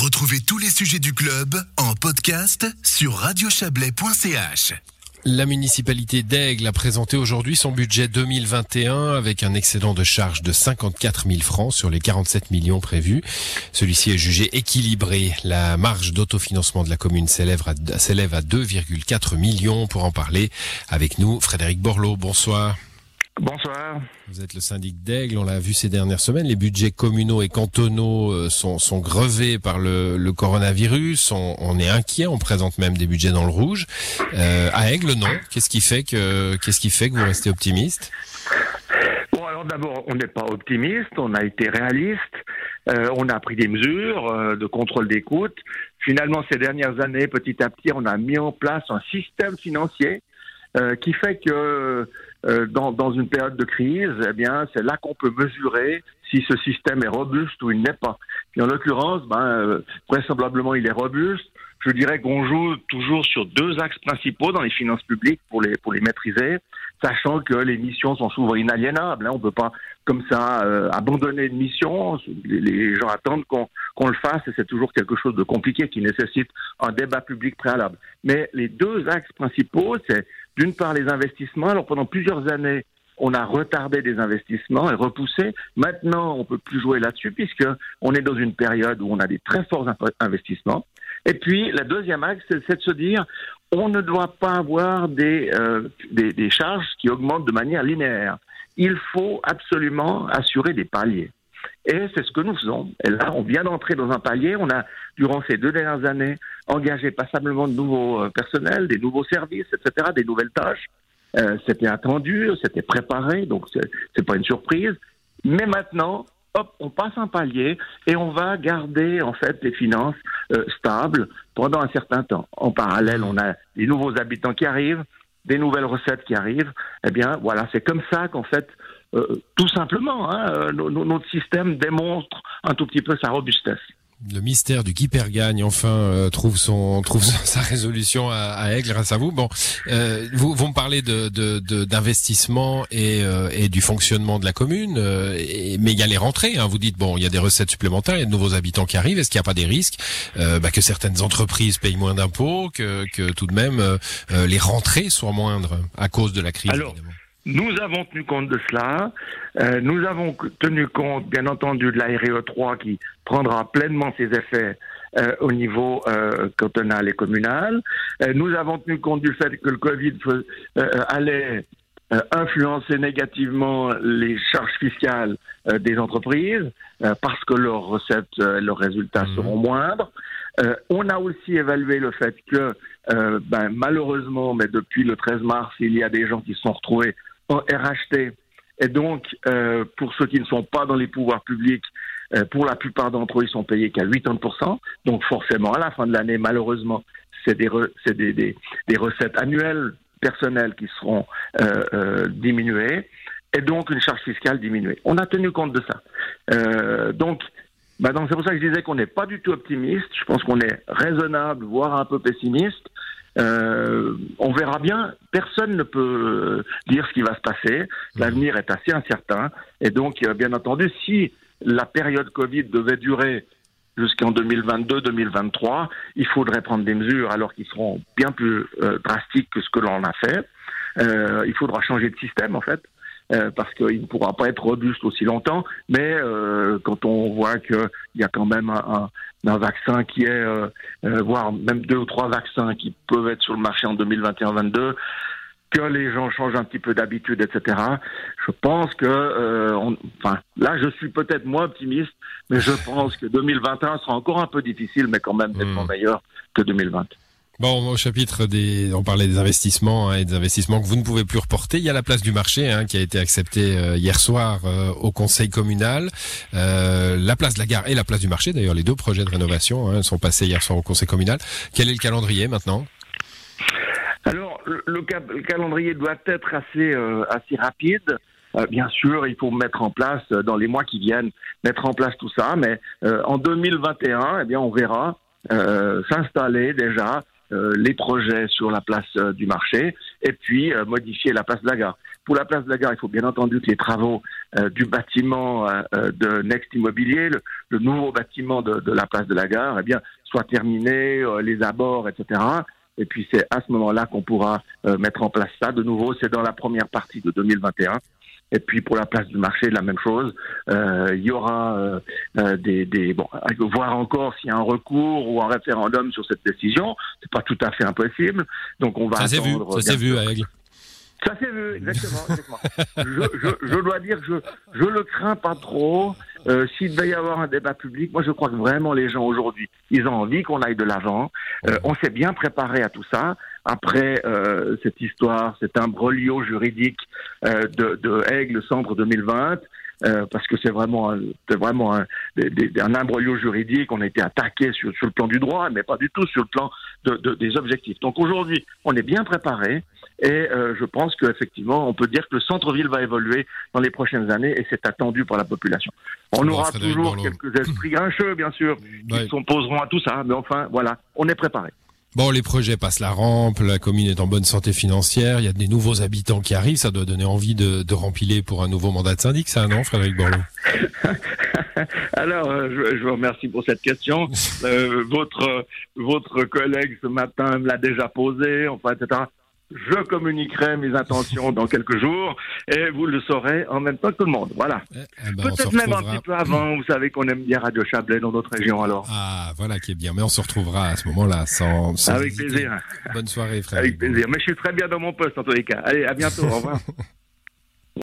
Retrouvez tous les sujets du club en podcast sur radiochablais.ch. La municipalité d'Aigle a présenté aujourd'hui son budget 2021 avec un excédent de charge de 54 000 francs sur les 47 millions prévus. Celui-ci est jugé équilibré. La marge d'autofinancement de la commune s'élève à, s'élève à 2,4 millions. Pour en parler avec nous, Frédéric Borloo, bonsoir. Bonsoir. Vous êtes le syndic d'Aigle, on l'a vu ces dernières semaines. Les budgets communaux et cantonaux euh, sont, sont grevés par le, le coronavirus. On, on, est inquiet, on présente même des budgets dans le rouge. Euh, à Aigle, non. Qu'est-ce qui fait que qu'est-ce qui fait que vous restez optimiste? Bon, alors d'abord, on n'est pas optimiste, on a été réaliste. Euh, on a pris des mesures euh, de contrôle d'écoute. Finalement, ces dernières années, petit à petit, on a mis en place un système financier euh, qui fait que euh, dans, dans, une période de crise, eh bien, c'est là qu'on peut mesurer si ce système est robuste ou il n'est pas. En l'occurrence, ben, euh, vraisemblablement, il est robuste. Je dirais qu'on joue toujours sur deux axes principaux dans les finances publiques pour les, pour les maîtriser, sachant que les missions sont souvent inaliénables. Hein. On ne peut pas, comme ça, euh, abandonner une mission. Les, gens attendent qu'on qu le fasse et c'est toujours quelque chose de compliqué qui nécessite un débat public préalable. Mais les deux axes principaux, c'est d'une part les investissements. Alors pendant plusieurs années, on a retardé des investissements et repoussé. Maintenant, on peut plus jouer là-dessus puisque on est dans une période où on a des très forts investissements. Et puis, la deuxième axe, c'est de se dire, on ne doit pas avoir des, euh, des, des charges qui augmentent de manière linéaire. Il faut absolument assurer des paliers. Et c'est ce que nous faisons. Et là, on vient d'entrer dans un palier. On a, durant ces deux dernières années, engagé passablement de nouveaux euh, personnels, des nouveaux services, etc., des nouvelles tâches. Euh, c'était attendu, c'était préparé, donc c'est pas une surprise. Mais maintenant, hop, on passe un palier et on va garder en fait les finances euh, stables pendant un certain temps. En parallèle, on a les nouveaux habitants qui arrivent, des nouvelles recettes qui arrivent. Eh bien, voilà, c'est comme ça qu'en fait, euh, tout simplement, hein, notre système démontre un tout petit peu sa robustesse le mystère du qui perd gagne enfin euh, trouve son trouve sa résolution à, à Aigle grâce à vous. Bon, euh, vous, vous me parlez de d'investissement de, et, euh, et du fonctionnement de la commune, euh, et, mais il y a les rentrées. Hein. Vous dites bon, il y a des recettes supplémentaires, il y a de nouveaux habitants qui arrivent. Est-ce qu'il n'y a pas des risques euh, bah, que certaines entreprises payent moins d'impôts, que, que tout de même les rentrées soient moindres à cause de la crise Alors... Évidemment? Nous avons tenu compte de cela. Euh, nous avons tenu compte, bien entendu, de la RE3 qui prendra pleinement ses effets euh, au niveau euh, cantonal et communal. Nous avons tenu compte du fait que le Covid allait influencer négativement les charges fiscales des entreprises parce que leurs recettes, leurs résultats mmh. seront moindres. on a aussi évalué le fait que, ben, malheureusement, mais depuis le 13 mars, il y a des gens qui se sont retrouvés en RHT. Et donc, euh, pour ceux qui ne sont pas dans les pouvoirs publics, euh, pour la plupart d'entre eux, ils sont payés qu'à 80%. Donc, forcément, à la fin de l'année, malheureusement, c'est des, re, des, des, recettes annuelles personnelles qui seront euh, diminuées et donc une charge fiscale diminuée. On a tenu compte de ça. Euh, donc, bah c'est pour ça que je disais qu'on n'est pas du tout optimiste. Je pense qu'on est raisonnable, voire un peu pessimiste. Euh, on verra bien. Personne ne peut dire ce qui va se passer. L'avenir est assez incertain. Et donc, euh, bien entendu, si la période Covid devait durer jusqu'en 2022-2023, il faudrait prendre des mesures alors qu'ils seront bien plus euh, drastiques que ce que l'on a fait. Euh, il faudra changer de système, en fait. Euh, parce qu'il ne pourra pas être robuste aussi longtemps. Mais euh, quand on voit qu'il y a quand même un, un, un vaccin qui est, euh, euh, voire même deux ou trois vaccins qui peuvent être sur le marché en 2021-22, que les gens changent un petit peu d'habitude, etc. Je pense que, euh, on, enfin, là, je suis peut-être moins optimiste, mais je pense que 2021 sera encore un peu difficile, mais quand même nettement mmh. meilleur que 2020. Bon, au chapitre des, on parlait des investissements hein, et des investissements que vous ne pouvez plus reporter. Il y a la place du marché hein, qui a été acceptée euh, hier soir euh, au conseil communal. Euh, la place de la gare et la place du marché, d'ailleurs, les deux projets de rénovation hein, sont passés hier soir au conseil communal. Quel est le calendrier maintenant? Alors, le, le, le, calendrier doit être assez euh, assez rapide. Euh, bien sûr, il faut mettre en place dans les mois qui viennent, mettre en place tout ça. Mais en 2021, eh bien, on verra s'installer déjà euh, les projets sur la place euh, du marché et puis euh, modifier la place de la gare. Pour la place de la gare, il faut bien entendu que les travaux du bâtiment de Next Immobilier, le, nouveau bâtiment de, de, la place de la gare, eh bien, soient terminés, les abords, etc. Et puis c'est à ce moment-là qu'on pourra mettre en place ça. De nouveau, c'est dans la première partie de 2021. Et puis pour la place du marché, la même chose. Euh, il y aura euh, euh, des, des bon, voir encore s'il y a un recours ou un référendum sur cette décision. C'est pas tout à fait impossible. Donc on va ça attendre. Vu, ça s'est vu Aigle. Ça s'est vu, exactement. exactement. je, je, je, dois dire que je, je le crains pas trop. Euh, S'il devait y avoir un débat public, moi je crois que vraiment les gens aujourd'hui, ils ont envie qu'on aille de l'avant. Euh, on s'est bien préparé à tout ça. Après euh, cette histoire, cet imbroglio juridique de, de Aigle Centre 2020, euh, parce que c'est vraiment, c'est vraiment un, un imbroglio juridique. On a été attaqué sur, sur, le plan du droit, mais pas du tout sur le plan de, de, des objectifs. Donc aujourd'hui, on est bien préparé. Et euh, je pense qu'effectivement, on peut dire que le centre-ville va évoluer dans les prochaines années et c'est attendu par la population. On aura toujours quelques esprits grincheux, bien sûr, qui s'opposeront à tout ça, mais enfin, voilà, on est préparé. Bon, les projets passent la rampe, la commune est en bonne santé financière, il y a des nouveaux habitants qui arrivent, ça doit donner envie de, de rempiler pour un nouveau mandat de syndic, ça, non, Frédéric Borloo? Alors, euh, je, je, vous remercie pour cette question. Euh, votre votre collègue ce matin me l'a déjà posé, enfin, etc je communiquerai mes intentions dans quelques jours et vous le saurez en même temps que tout le monde. Voilà. Eh, eh ben, Peut-être même un petit peu avant. Vous savez qu'on aime bien Radio Chablais dans notre région alors. Ah, voilà qui est bien. Mais on se retrouvera à ce moment-là sans, sans Avec plaisir. Bonne soirée, frère. Avec plaisir. Mais je suis très bien dans mon poste en tous les cas. Allez, à bientôt. au revoir.